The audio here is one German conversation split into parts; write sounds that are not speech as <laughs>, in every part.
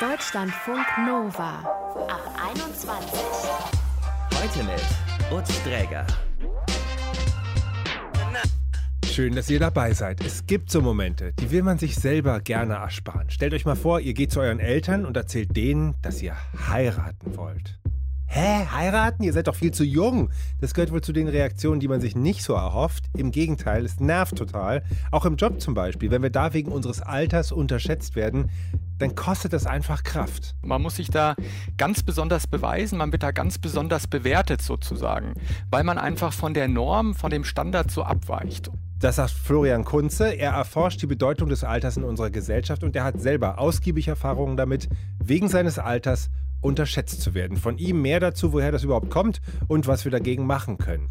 Deutschlandfunk Nova ab 21. Heute mit Utz Dräger. Schön, dass ihr dabei seid. Es gibt so Momente, die will man sich selber gerne ersparen. Stellt euch mal vor, ihr geht zu euren Eltern und erzählt denen, dass ihr heiraten wollt. Hä, heiraten? Ihr seid doch viel zu jung. Das gehört wohl zu den Reaktionen, die man sich nicht so erhofft. Im Gegenteil, es nervt total. Auch im Job zum Beispiel. Wenn wir da wegen unseres Alters unterschätzt werden, dann kostet das einfach Kraft. Man muss sich da ganz besonders beweisen, man wird da ganz besonders bewertet sozusagen, weil man einfach von der Norm, von dem Standard so abweicht. Das sagt Florian Kunze. Er erforscht die Bedeutung des Alters in unserer Gesellschaft und er hat selber ausgiebig Erfahrungen damit, wegen seines Alters unterschätzt zu werden. Von ihm mehr dazu, woher das überhaupt kommt und was wir dagegen machen können.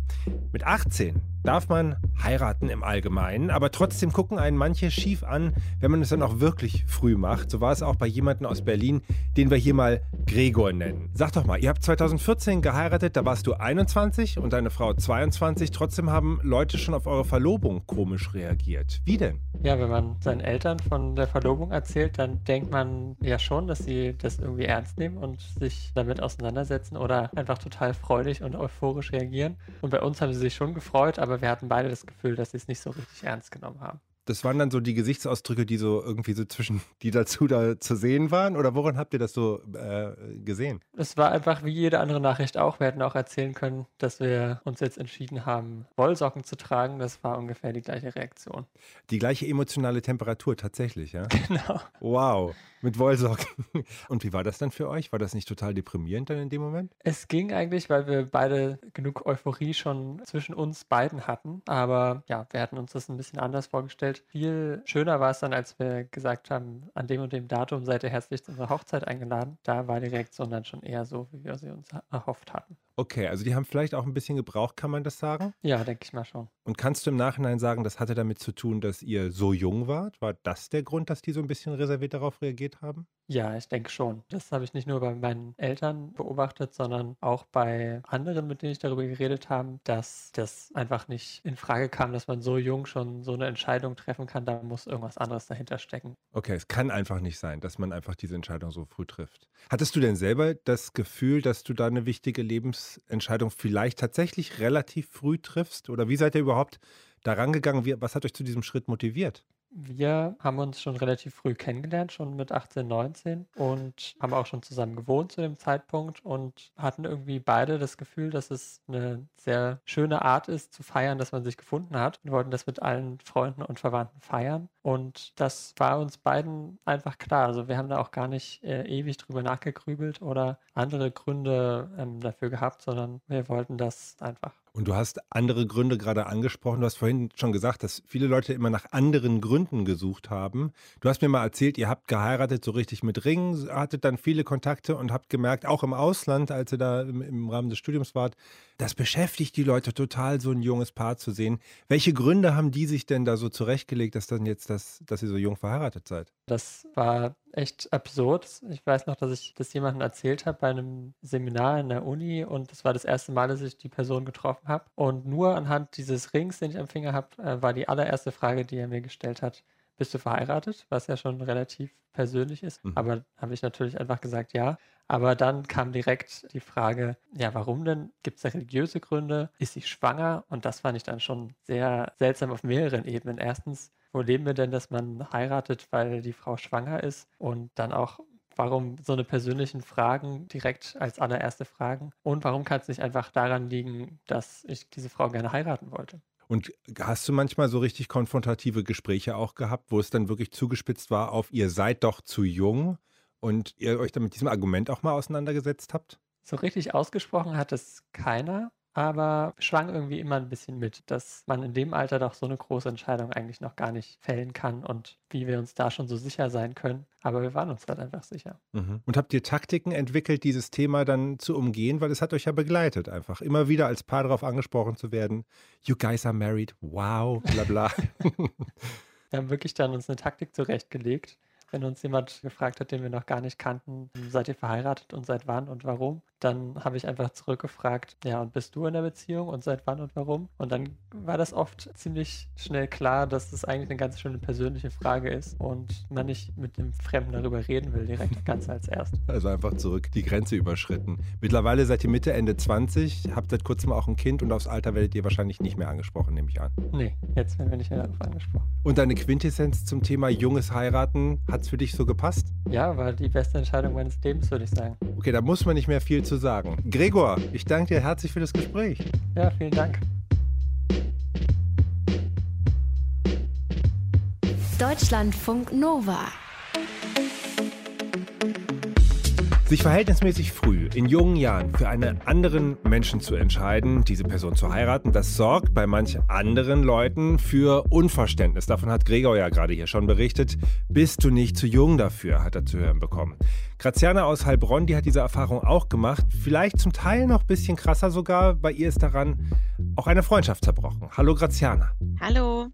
Mit 18 darf man heiraten im Allgemeinen, aber trotzdem gucken einen manche schief an, wenn man es dann auch wirklich früh macht. So war es auch bei jemandem aus Berlin, den wir hier mal Gregor nennen. Sag doch mal, ihr habt 2014 geheiratet, da warst du 21 und deine Frau 22. Trotzdem haben Leute schon auf eure Verlobung komisch reagiert. Wie denn? Ja, wenn man seinen Eltern von der Verlobung erzählt, dann denkt man ja schon, dass sie das irgendwie ernst nehmen und sich damit auseinandersetzen oder einfach total freudig und euphorisch reagieren. Und bei uns haben sie sich schon gefreut, aber wir hatten beide das Gefühl, dass sie es nicht so richtig ernst genommen haben das waren dann so die Gesichtsausdrücke, die so irgendwie so zwischen, <laughs> die dazu da zu sehen waren? Oder woran habt ihr das so äh, gesehen? Es war einfach wie jede andere Nachricht auch. Wir hätten auch erzählen können, dass wir uns jetzt entschieden haben, Wollsocken zu tragen. Das war ungefähr die gleiche Reaktion. Die gleiche emotionale Temperatur tatsächlich, ja? <laughs> Genau. Wow, mit Wollsocken. <laughs> Und wie war das dann für euch? War das nicht total deprimierend dann in dem Moment? Es ging eigentlich, weil wir beide genug Euphorie schon zwischen uns beiden hatten. Aber ja, wir hatten uns das ein bisschen anders vorgestellt halt viel schöner war es dann, als wir gesagt haben, an dem und dem Datum seid ihr herzlich zu unserer Hochzeit eingeladen. Da war die Reaktion dann schon eher so, wie wir sie uns erhofft hatten. Okay, also die haben vielleicht auch ein bisschen gebraucht, kann man das sagen? Ja, denke ich mal schon. Und kannst du im Nachhinein sagen, das hatte damit zu tun, dass ihr so jung wart? War das der Grund, dass die so ein bisschen reserviert darauf reagiert haben? Ja, ich denke schon. Das habe ich nicht nur bei meinen Eltern beobachtet, sondern auch bei anderen, mit denen ich darüber geredet habe, dass das einfach nicht in Frage kam, dass man so jung schon so eine Entscheidung treffen kann. Da muss irgendwas anderes dahinter stecken. Okay, es kann einfach nicht sein, dass man einfach diese Entscheidung so früh trifft. Hattest du denn selber das Gefühl, dass du da eine wichtige Lebens Entscheidung vielleicht tatsächlich relativ früh triffst? Oder wie seid ihr überhaupt daran gegangen? was hat euch zu diesem Schritt motiviert? Wir haben uns schon relativ früh kennengelernt, schon mit 18, 19 und haben auch schon zusammen gewohnt zu dem Zeitpunkt und hatten irgendwie beide das Gefühl, dass es eine sehr schöne Art ist zu feiern, dass man sich gefunden hat. Wir wollten das mit allen Freunden und Verwandten feiern und das war uns beiden einfach klar. Also wir haben da auch gar nicht äh, ewig drüber nachgegrübelt oder andere Gründe ähm, dafür gehabt, sondern wir wollten das einfach. Und du hast andere Gründe gerade angesprochen. Du hast vorhin schon gesagt, dass viele Leute immer nach anderen Gründen gesucht haben. Du hast mir mal erzählt, ihr habt geheiratet so richtig mit Ringen, hattet dann viele Kontakte und habt gemerkt, auch im Ausland, als ihr da im, im Rahmen des Studiums wart, das beschäftigt die Leute total, so ein junges Paar zu sehen. Welche Gründe haben die sich denn da so zurechtgelegt, dass dann jetzt das, dass ihr so jung verheiratet seid? Das war echt absurd. Ich weiß noch, dass ich das jemandem erzählt habe bei einem Seminar in der Uni und das war das erste Mal, dass ich die Person getroffen habe. Und nur anhand dieses Rings, den ich am Finger habe, äh, war die allererste Frage, die er mir gestellt hat, bist du verheiratet? Was ja schon relativ persönlich ist. Mhm. Aber habe ich natürlich einfach gesagt, ja. Aber dann kam direkt die Frage, ja, warum denn? Gibt es da religiöse Gründe? Ist sie schwanger? Und das fand ich dann schon sehr seltsam auf mehreren Ebenen. Erstens, wo leben wir denn, dass man heiratet, weil die Frau schwanger ist? Und dann auch, warum so eine persönlichen Fragen direkt als allererste Fragen? Und warum kann es nicht einfach daran liegen, dass ich diese Frau gerne heiraten wollte? Und hast du manchmal so richtig konfrontative Gespräche auch gehabt, wo es dann wirklich zugespitzt war auf, ihr seid doch zu jung und ihr euch dann mit diesem Argument auch mal auseinandergesetzt habt? So richtig ausgesprochen hat es keiner aber schwang irgendwie immer ein bisschen mit, dass man in dem Alter doch so eine große Entscheidung eigentlich noch gar nicht fällen kann und wie wir uns da schon so sicher sein können. Aber wir waren uns halt einfach sicher. Mhm. Und habt ihr Taktiken entwickelt, dieses Thema dann zu umgehen? Weil es hat euch ja begleitet, einfach immer wieder als Paar darauf angesprochen zu werden. You guys are married. Wow, bla bla. <laughs> wir haben wirklich dann uns eine Taktik zurechtgelegt wenn uns jemand gefragt hat, den wir noch gar nicht kannten, seid ihr verheiratet und seit wann und warum, dann habe ich einfach zurückgefragt, ja, und bist du in der Beziehung und seit wann und warum? Und dann war das oft ziemlich schnell klar, dass das eigentlich eine ganz schöne persönliche Frage ist und man nicht mit dem Fremden darüber reden will, direkt ganz als erstes. <laughs> Also einfach zurück, die Grenze überschritten. Mittlerweile seid ihr Mitte, Ende 20, habt seit kurzem auch ein Kind und aufs Alter werdet ihr wahrscheinlich nicht mehr angesprochen, nehme ich an. Nee, jetzt werden wir nicht mehr darauf angesprochen. Und deine Quintessenz zum Thema junges Heiraten, hat es für dich so gepasst? Ja, war die beste Entscheidung meines Lebens, würde ich sagen. Okay, da muss man nicht mehr viel zu sagen. Gregor, ich danke dir herzlich für das Gespräch. Ja, vielen Dank. Deutschlandfunk Nova. Sich verhältnismäßig früh, in jungen Jahren, für einen anderen Menschen zu entscheiden, diese Person zu heiraten, das sorgt bei manch anderen Leuten für Unverständnis. Davon hat Gregor ja gerade hier schon berichtet. Bist du nicht zu jung dafür, hat er zu hören bekommen. Graziana aus Heilbronn, die hat diese Erfahrung auch gemacht. Vielleicht zum Teil noch ein bisschen krasser sogar. Bei ihr ist daran auch eine Freundschaft zerbrochen. Hallo Graziana. Hallo.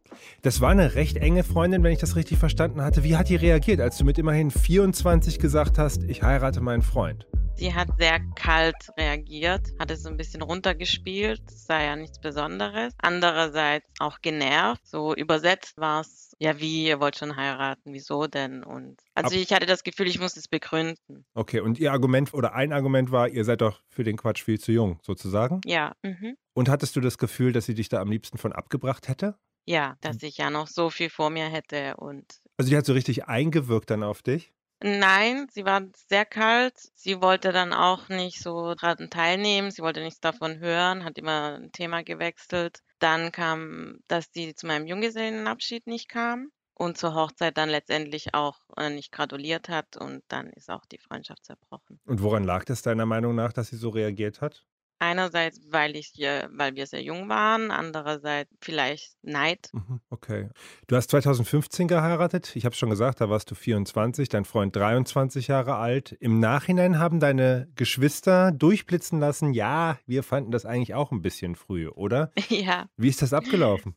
Das war eine recht enge Freundin, wenn ich das richtig verstanden hatte. Wie hat die reagiert, als du mit immerhin 24 gesagt hast, ich heirate meinen Freund? Sie hat sehr kalt reagiert, hat es so ein bisschen runtergespielt, es sei ja nichts Besonderes. Andererseits auch genervt. So übersetzt war es, ja wie, ihr wollt schon heiraten, wieso denn? Und also Ab ich hatte das Gefühl, ich muss es begründen. Okay, und ihr Argument oder ein Argument war, ihr seid doch für den Quatsch viel zu jung, sozusagen? Ja, mhm. Und hattest du das Gefühl, dass sie dich da am liebsten von abgebracht hätte? Ja, dass ich ja noch so viel vor mir hätte und Also die hat so richtig eingewirkt dann auf dich? Nein, sie war sehr kalt. Sie wollte dann auch nicht so dran teilnehmen. Sie wollte nichts davon hören, hat immer ein Thema gewechselt. Dann kam, dass sie zu meinem Junggesellenabschied nicht kam und zur Hochzeit dann letztendlich auch äh, nicht gratuliert hat und dann ist auch die Freundschaft zerbrochen. Und woran lag das deiner Meinung nach, dass sie so reagiert hat? Einerseits, weil ich hier, weil wir sehr jung waren, andererseits vielleicht Neid. Mhm, Okay. Du hast 2015 geheiratet. Ich habe schon gesagt, da warst du 24, dein Freund 23 Jahre alt. Im Nachhinein haben deine Geschwister durchblitzen lassen, ja, wir fanden das eigentlich auch ein bisschen früh, oder? <laughs> Ja, Wie ist das abgelaufen?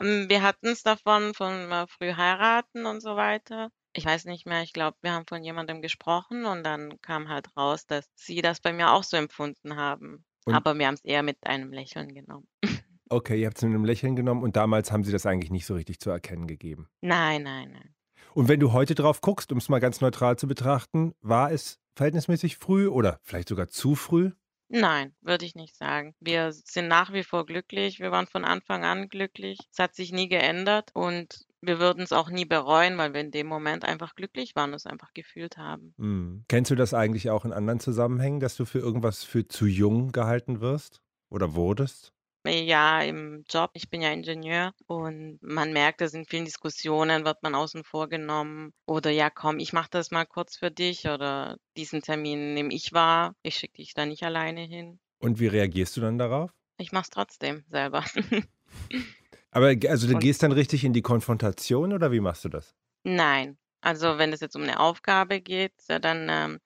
ähm, wir hatten es davon, von äh, früh heiraten und so weiter. Ich weiß nicht mehr, ich glaube, wir haben von jemandem gesprochen und dann kam halt raus, dass sie das bei mir auch so empfunden haben. Und Aber wir haben es eher mit einem Lächeln genommen. <laughs> okay, ihr habt es mit einem Lächeln genommen und damals haben sie das eigentlich nicht so richtig zu erkennen gegeben. Nein, nein, nein. Und wenn du heute drauf guckst, um es mal ganz neutral zu betrachten, war es verhältnismäßig früh oder vielleicht sogar zu früh? Nein, würde ich nicht sagen. Wir sind nach wie vor glücklich. Wir waren von Anfang an glücklich. Es hat sich nie geändert und wir würden es auch nie bereuen, weil wir in dem Moment einfach glücklich waren und es einfach gefühlt haben. Hm. Kennst du das eigentlich auch in anderen Zusammenhängen, dass du für irgendwas für zu jung gehalten wirst oder wurdest? Ja, im Job. Ich bin ja Ingenieur und man merkt, dass in vielen Diskussionen wird man außen vor genommen oder ja, komm, ich mache das mal kurz für dich oder diesen Termin nehme ich wahr. Ich schicke dich da nicht alleine hin. Und wie reagierst du dann darauf? Ich mache es trotzdem selber. <laughs> <laughs> Aber also du Und gehst dann richtig in die Konfrontation oder wie machst du das? nein, also wenn es jetzt um eine Aufgabe geht, dann ähm,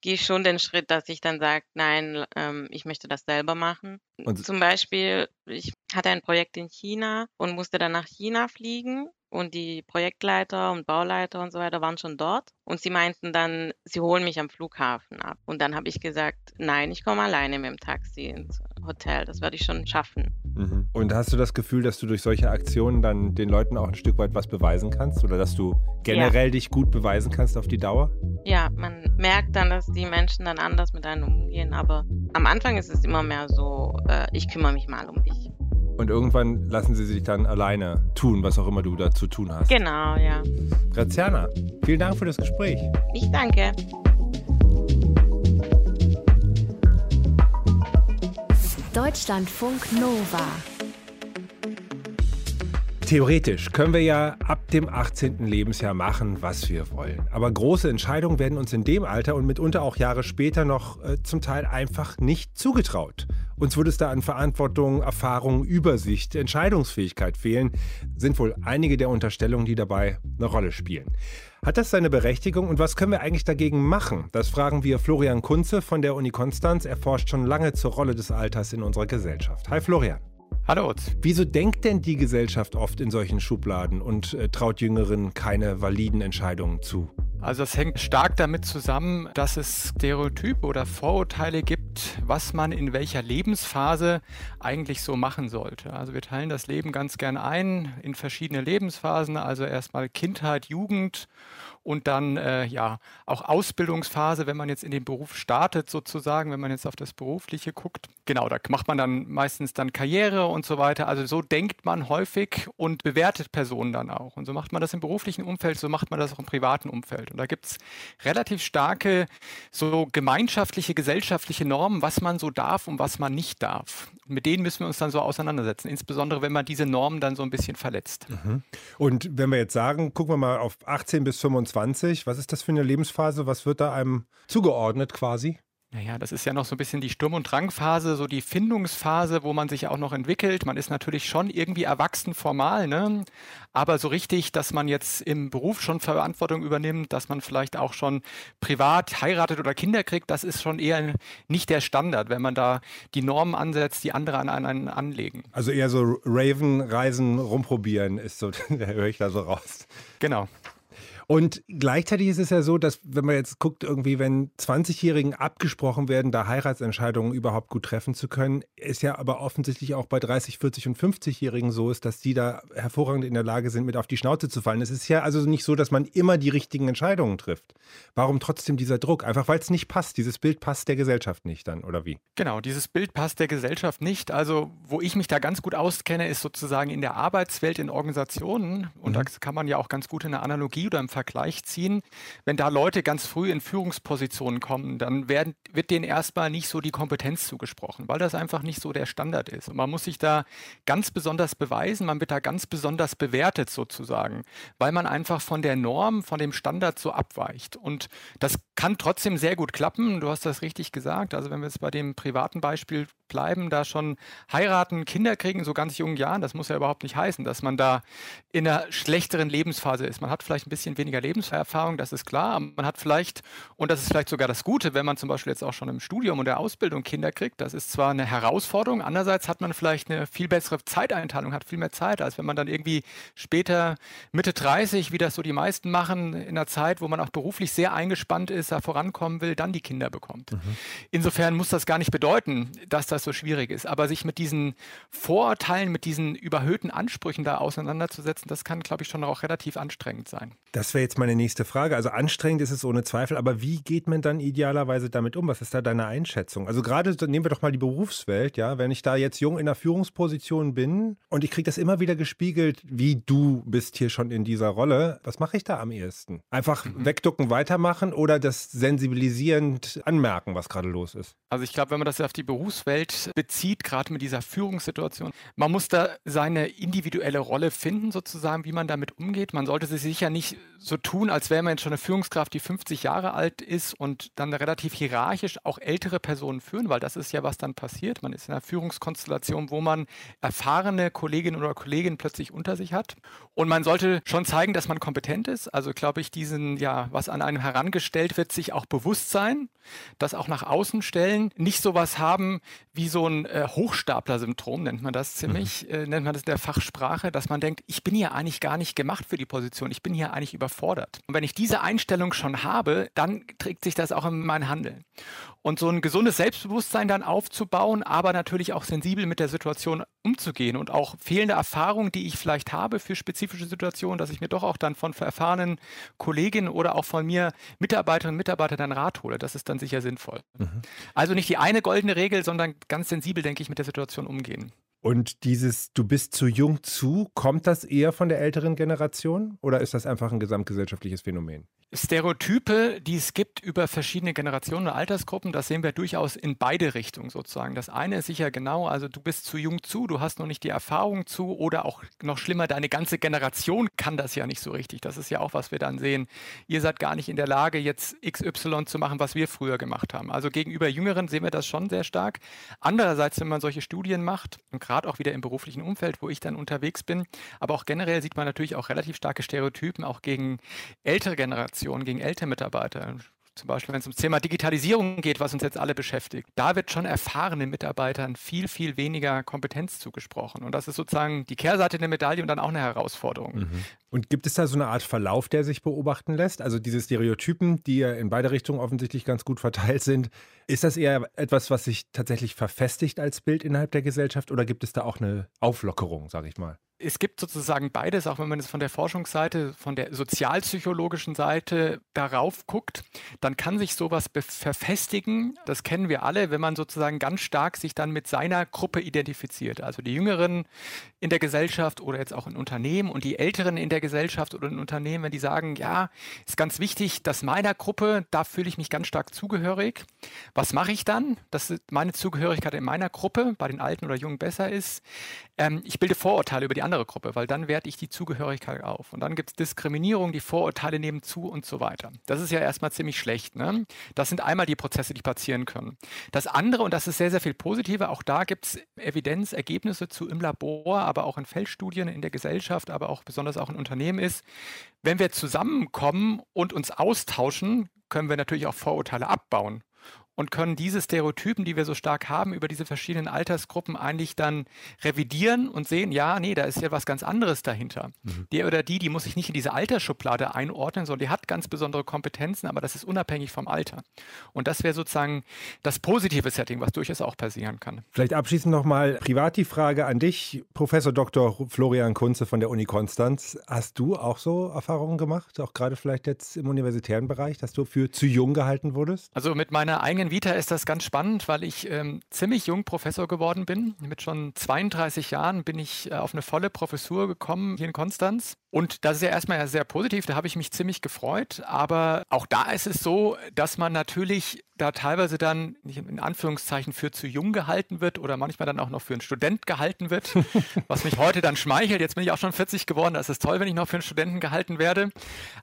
gehe ich schon den Schritt, dass ich dann sage, nein, ähm, ich möchte das selber machen. Und Zum Beispiel, ich hatte ein Projekt in China und musste dann nach China fliegen und die Projektleiter und Bauleiter und so weiter waren schon dort und sie meinten dann, sie holen mich am Flughafen ab. Und dann habe ich gesagt, nein, ich komme alleine mit dem Taxi ins Hotel, das werde ich schon schaffen. Mhm. Und hast du das Gefühl, dass du durch solche Aktionen dann den Leuten auch ein Stück weit was beweisen kannst oder dass du Ja. generell dich gut beweisen kannst auf die Dauer? Ja, man merkt dann, dass die Menschen dann anders mit einem umgehen, aber am Anfang ist es immer mehr so, äh, ich kümmere mich mal um dich. Und irgendwann lassen sie sich dann alleine tun, was auch immer du da zu tun hast. Genau, ja. Graziana, vielen Dank für das Gespräch. Ich danke. Deutschlandfunk Nova. Theoretisch können wir ja ab dem 18. Lebensjahr machen, was wir wollen. Aber große Entscheidungen werden uns in dem Alter und mitunter auch Jahre später noch äh, zum Teil einfach nicht zugetraut. Uns würde es da an Verantwortung, Erfahrung, Übersicht, Entscheidungsfähigkeit fehlen, sind wohl einige der Unterstellungen, die dabei eine Rolle spielen. Hat das seine Berechtigung und was können wir eigentlich dagegen machen? Das fragen wir Florian Kunze von der Uni Konstanz. Er forscht schon lange zur Rolle des Alters in unserer Gesellschaft. Hi Florian. Hallo. Wieso denkt denn die Gesellschaft oft in solchen Schubladen und äh, traut Jüngeren keine validen Entscheidungen zu? Also es hängt stark damit zusammen, dass es Stereotype oder Vorurteile gibt, was man in welcher Lebensphase eigentlich so machen sollte. Also wir teilen das Leben ganz gern ein in verschiedene Lebensphasen, also erstmal Kindheit, Jugend und dann äh, ja auch Ausbildungsphase, wenn man jetzt in den Beruf startet sozusagen, wenn man jetzt auf das Berufliche guckt. Genau, da macht man dann meistens dann Karriere und so weiter. Also so denkt man häufig und bewertet Personen dann auch. Und so macht man das im beruflichen Umfeld, so macht man das auch im privaten Umfeld. Und da gibt es relativ starke so gemeinschaftliche, gesellschaftliche Normen, was man so darf und was man nicht darf. Mit denen müssen wir uns dann so auseinandersetzen, insbesondere wenn man diese Normen dann so ein bisschen verletzt. Mhm. Und wenn wir jetzt sagen, gucken wir mal auf 18 bis 25, 20. Was ist das für eine Lebensphase? Was wird da einem zugeordnet quasi? Naja, das ist ja noch so ein bisschen die Sturm- und Drangphase, so die Findungsphase, wo man sich auch noch entwickelt. Man ist natürlich schon irgendwie erwachsen formal, ne? aber so richtig, dass man jetzt im Beruf schon Verantwortung übernimmt, dass man vielleicht auch schon privat heiratet oder Kinder kriegt, das ist schon eher nicht der Standard, wenn man da die Normen ansetzt, die andere an einen anlegen. Also eher so Raven, Reisen, rumprobieren ist so, <laughs> da höre ich da so raus. Genau. Und gleichzeitig ist es ja so, dass wenn man jetzt guckt, irgendwie, wenn 20-Jährigen abgesprochen werden, da Heiratsentscheidungen überhaupt gut treffen zu können, ist ja aber offensichtlich auch bei 30, 40 und 50-Jährigen so ist, dass die da hervorragend in der Lage sind, mit auf die Schnauze zu fallen. Es ist ja also nicht so, dass man immer die richtigen Entscheidungen trifft. Warum trotzdem dieser Druck? Einfach weil es nicht passt. Dieses Bild passt der Gesellschaft nicht dann, oder wie? Genau, dieses Bild passt der Gesellschaft nicht. Also, wo ich mich da ganz gut auskenne, ist sozusagen in der Arbeitswelt, in Organisationen. Und mhm. da kann man ja auch ganz gut in der Analogie oder im Vergleich ziehen. Wenn da Leute ganz früh in Führungspositionen kommen, dann werden, wird denen erstmal nicht so die Kompetenz zugesprochen, weil das einfach nicht so der Standard ist. Und man muss sich da ganz besonders beweisen, man wird da ganz besonders bewertet sozusagen, weil man einfach von der Norm, von dem Standard so abweicht. Und das kann trotzdem sehr gut klappen. Du hast das richtig gesagt. Also wenn wir jetzt bei dem privaten Beispiel bleiben, da schon heiraten, Kinder kriegen, so ganz jungen Jahren, das muss ja überhaupt nicht heißen, dass man da in einer schlechteren Lebensphase ist. Man hat vielleicht ein bisschen weniger Lebenserfahrung, das ist klar, aber man hat vielleicht, und das ist vielleicht sogar das Gute, wenn man zum Beispiel jetzt auch schon im Studium und der Ausbildung Kinder kriegt, das ist zwar eine Herausforderung, andererseits hat man vielleicht eine viel bessere Zeiteinteilung, hat viel mehr Zeit, als wenn man dann irgendwie später Mitte 30, wie das so die meisten machen, in einer Zeit, wo man auch beruflich sehr eingespannt ist, da vorankommen will, dann die Kinder bekommt. Mhm. Insofern muss das gar nicht bedeuten, dass das das so schwierig ist. Aber sich mit diesen Vorurteilen, mit diesen überhöhten Ansprüchen da auseinanderzusetzen, das kann, glaube ich, schon auch relativ anstrengend sein. Das wäre jetzt meine nächste Frage. Also anstrengend ist es ohne Zweifel, aber wie geht man dann idealerweise damit um? Was ist da deine Einschätzung? Also gerade nehmen wir doch mal die Berufswelt, ja, wenn ich da jetzt jung in einer Führungsposition bin und ich kriege das immer wieder gespiegelt, wie du bist hier schon in dieser Rolle, was mache ich da am ehesten? Einfach mhm. wegducken, weitermachen oder das sensibilisierend anmerken, was gerade los ist? Also ich glaube, wenn man das auf die Berufswelt Umfeld bezieht, gerade mit dieser Führungssituation. Man muss da seine individuelle Rolle finden, sozusagen, wie man damit umgeht. Man sollte sich sicher nicht so tun, als wäre man jetzt schon eine Führungskraft, die 50 Jahre alt ist und dann relativ hierarchisch auch ältere Personen führen, weil das ist ja, was dann passiert. Man ist in einer Führungskonstellation, wo man erfahrene Kolleginnen oder Kollegen plötzlich unter sich hat. Und man sollte schon zeigen, dass man kompetent ist. Also glaube ich, diesen, ja, was an einem herangestellt wird, sich auch bewusst sein, das auch nach außen stellen, nicht sowas haben wie so ein äh, Hochstapler-Syndrom, nennt man das ziemlich, mhm. äh, nennt man das in der Fachsprache, dass man denkt, ich bin hier eigentlich gar nicht gemacht für die Position, ich bin hier eigentlich überfordert. Und wenn ich diese Einstellung schon habe, dann trägt sich das auch in mein Handeln. Und so ein gesundes Selbstbewusstsein dann aufzubauen, aber natürlich auch sensibel mit der Situation umzugehen und auch fehlende Erfahrungen, die ich vielleicht habe für spezifische Situationen, dass ich mir doch auch dann von erfahrenen Kolleginnen oder auch von mir Mitarbeiterinnen und Mitarbeitern dann Rat hole. Das ist dann sicher sinnvoll. Mhm. Also nicht die eine goldene Regel, sondern ganz sensibel, denke ich, mit der Situation umgehen. Und dieses Du bist zu jung zu, kommt das eher von der älteren Generation oder ist das einfach ein gesamtgesellschaftliches Phänomen? Stereotype, die es gibt über verschiedene Generationen und Altersgruppen, das sehen wir durchaus in beide Richtungen sozusagen. Das eine ist sicher genau, also du bist zu jung zu, du hast noch nicht die Erfahrung zu oder auch noch schlimmer, deine ganze Generation kann das ja nicht so richtig. Das ist ja auch, was wir dann sehen. Ihr seid gar nicht in der Lage, jetzt XY zu machen, was wir früher gemacht haben. Also gegenüber Jüngeren sehen wir das schon sehr stark. Andererseits, wenn man solche Studien macht, und gerade auch wieder im beruflichen Umfeld, wo ich dann unterwegs bin, aber auch generell sieht man natürlich auch relativ starke Stereotypen, auch gegen ältere Generationen. Gegen ältere Mitarbeiter. Zum Beispiel, wenn es ums Thema Digitalisierung geht, was uns jetzt alle beschäftigt. Da wird schon erfahrenen Mitarbeitern viel, viel weniger Kompetenz zugesprochen. Und das ist sozusagen die Kehrseite der Medaille und dann auch eine Herausforderung. Mhm. Und gibt es da so eine Art Verlauf, der sich beobachten lässt? Also diese Stereotypen, die ja in beide Richtungen offensichtlich ganz gut verteilt sind, ist das eher etwas, was sich tatsächlich verfestigt als Bild innerhalb der Gesellschaft oder gibt es da auch eine Auflockerung, sage ich mal? es gibt sozusagen beides, auch wenn man es von der Forschungsseite, von der sozialpsychologischen Seite darauf guckt, dann kann sich sowas verfestigen. Das kennen wir alle, wenn man sozusagen ganz stark sich dann mit seiner Gruppe identifiziert. Also die Jüngeren in der Gesellschaft oder jetzt auch in Unternehmen und die Älteren in der Gesellschaft oder in Unternehmen, wenn die sagen, ja, ist ganz wichtig, dass meiner Gruppe, da fühle ich mich ganz stark zugehörig. Was mache ich dann, dass meine Zugehörigkeit in meiner Gruppe bei den Alten oder Jungen besser ist? Ähm, ich bilde Vorurteile über die andere Gruppe, weil dann werte ich die Zugehörigkeit auf. Und dann gibt es Diskriminierung, die Vorurteile nehmen zu und so weiter. Das ist ja erstmal ziemlich schlecht. Ne? Das sind einmal die Prozesse, die passieren können. Das andere, und das ist sehr, sehr viel positiver, auch da gibt es Evidenz, Ergebnisse zu im Labor, aber auch in Feldstudien in der Gesellschaft, aber auch besonders auch in Unternehmen ist, wenn wir zusammenkommen und uns austauschen, können wir natürlich auch Vorurteile abbauen und können diese Stereotypen, die wir so stark haben, über diese verschiedenen Altersgruppen eigentlich dann revidieren und sehen, ja, nee, da ist ja was ganz anderes dahinter. Mhm. Der oder die, die muss sich nicht in diese Altersschublade einordnen, sondern die hat ganz besondere Kompetenzen, aber das ist unabhängig vom Alter. Und das wäre sozusagen das positive Setting, was durchaus auch passieren kann. Vielleicht abschließend nochmal privat die Frage an dich, Professor Dr. Florian Kunze von der Uni Konstanz. Hast du auch so Erfahrungen gemacht, auch gerade vielleicht jetzt im universitären Bereich, dass du für zu jung gehalten wurdest? Also mit meiner eigenen eigenen Vita ist das ganz spannend, weil ich ähm, ziemlich jung Professor geworden bin. Mit schon 32 Jahren bin ich äh, auf eine volle Professur gekommen hier in Konstanz. Und das ist ja erstmal sehr positiv, da habe ich mich ziemlich gefreut. Aber auch da ist es so, dass man natürlich da teilweise dann in Anführungszeichen für zu jung gehalten wird oder manchmal dann auch noch für einen Student gehalten wird, <laughs> was mich heute dann schmeichelt. Jetzt bin ich auch schon 40 geworden, das ist toll, wenn ich noch für einen Studenten gehalten werde.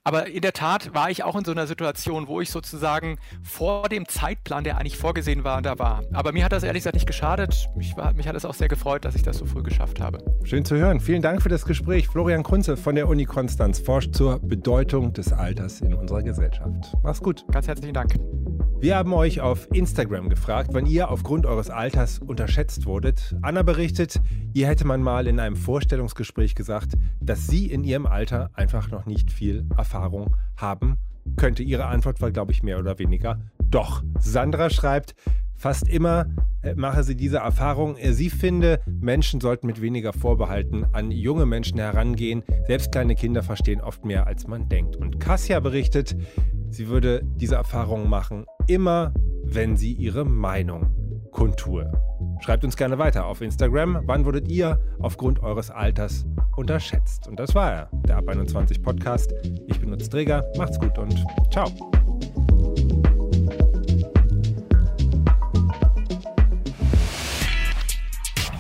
Aber in der Tat war ich auch in so einer Situation, wo ich sozusagen vor dem Zeitplan, der eigentlich vorgesehen war, da war. Aber mir hat das ehrlich gesagt nicht geschadet. Mich, war, mich hat es auch sehr gefreut, dass ich das so früh geschafft habe. Schön zu hören. Vielen Dank für das Gespräch. Florian Kunze von der Uni Konstanz forscht zur Bedeutung des Alters in unserer Gesellschaft. Mach's gut. Ganz herzlichen Dank. Wir haben euch auf Instagram gefragt, wann ihr aufgrund eures Alters unterschätzt wurdet. Anna berichtet, ihr hätte man mal in einem Vorstellungsgespräch gesagt, dass sie in ihrem Alter einfach noch nicht viel Erfahrung haben könnte. Ihre Antwort war, glaube ich, mehr oder weniger doch. Sandra schreibt, fast immer äh, mache sie diese Erfahrung. Sie finde, Menschen sollten mit weniger Vorbehalten an junge Menschen herangehen. Selbst kleine Kinder verstehen oft mehr, als man denkt. Und Cassia berichtet, sie würde diese Erfahrung machen, immer wenn sie ihre Meinung kundtue. Schreibt uns gerne weiter auf Instagram. Wann wurdet ihr aufgrund eures Alters unterschätzt? Und das war er, der Ab 21 Podcast. Ich bin Utz Träger. Macht's gut und ciao.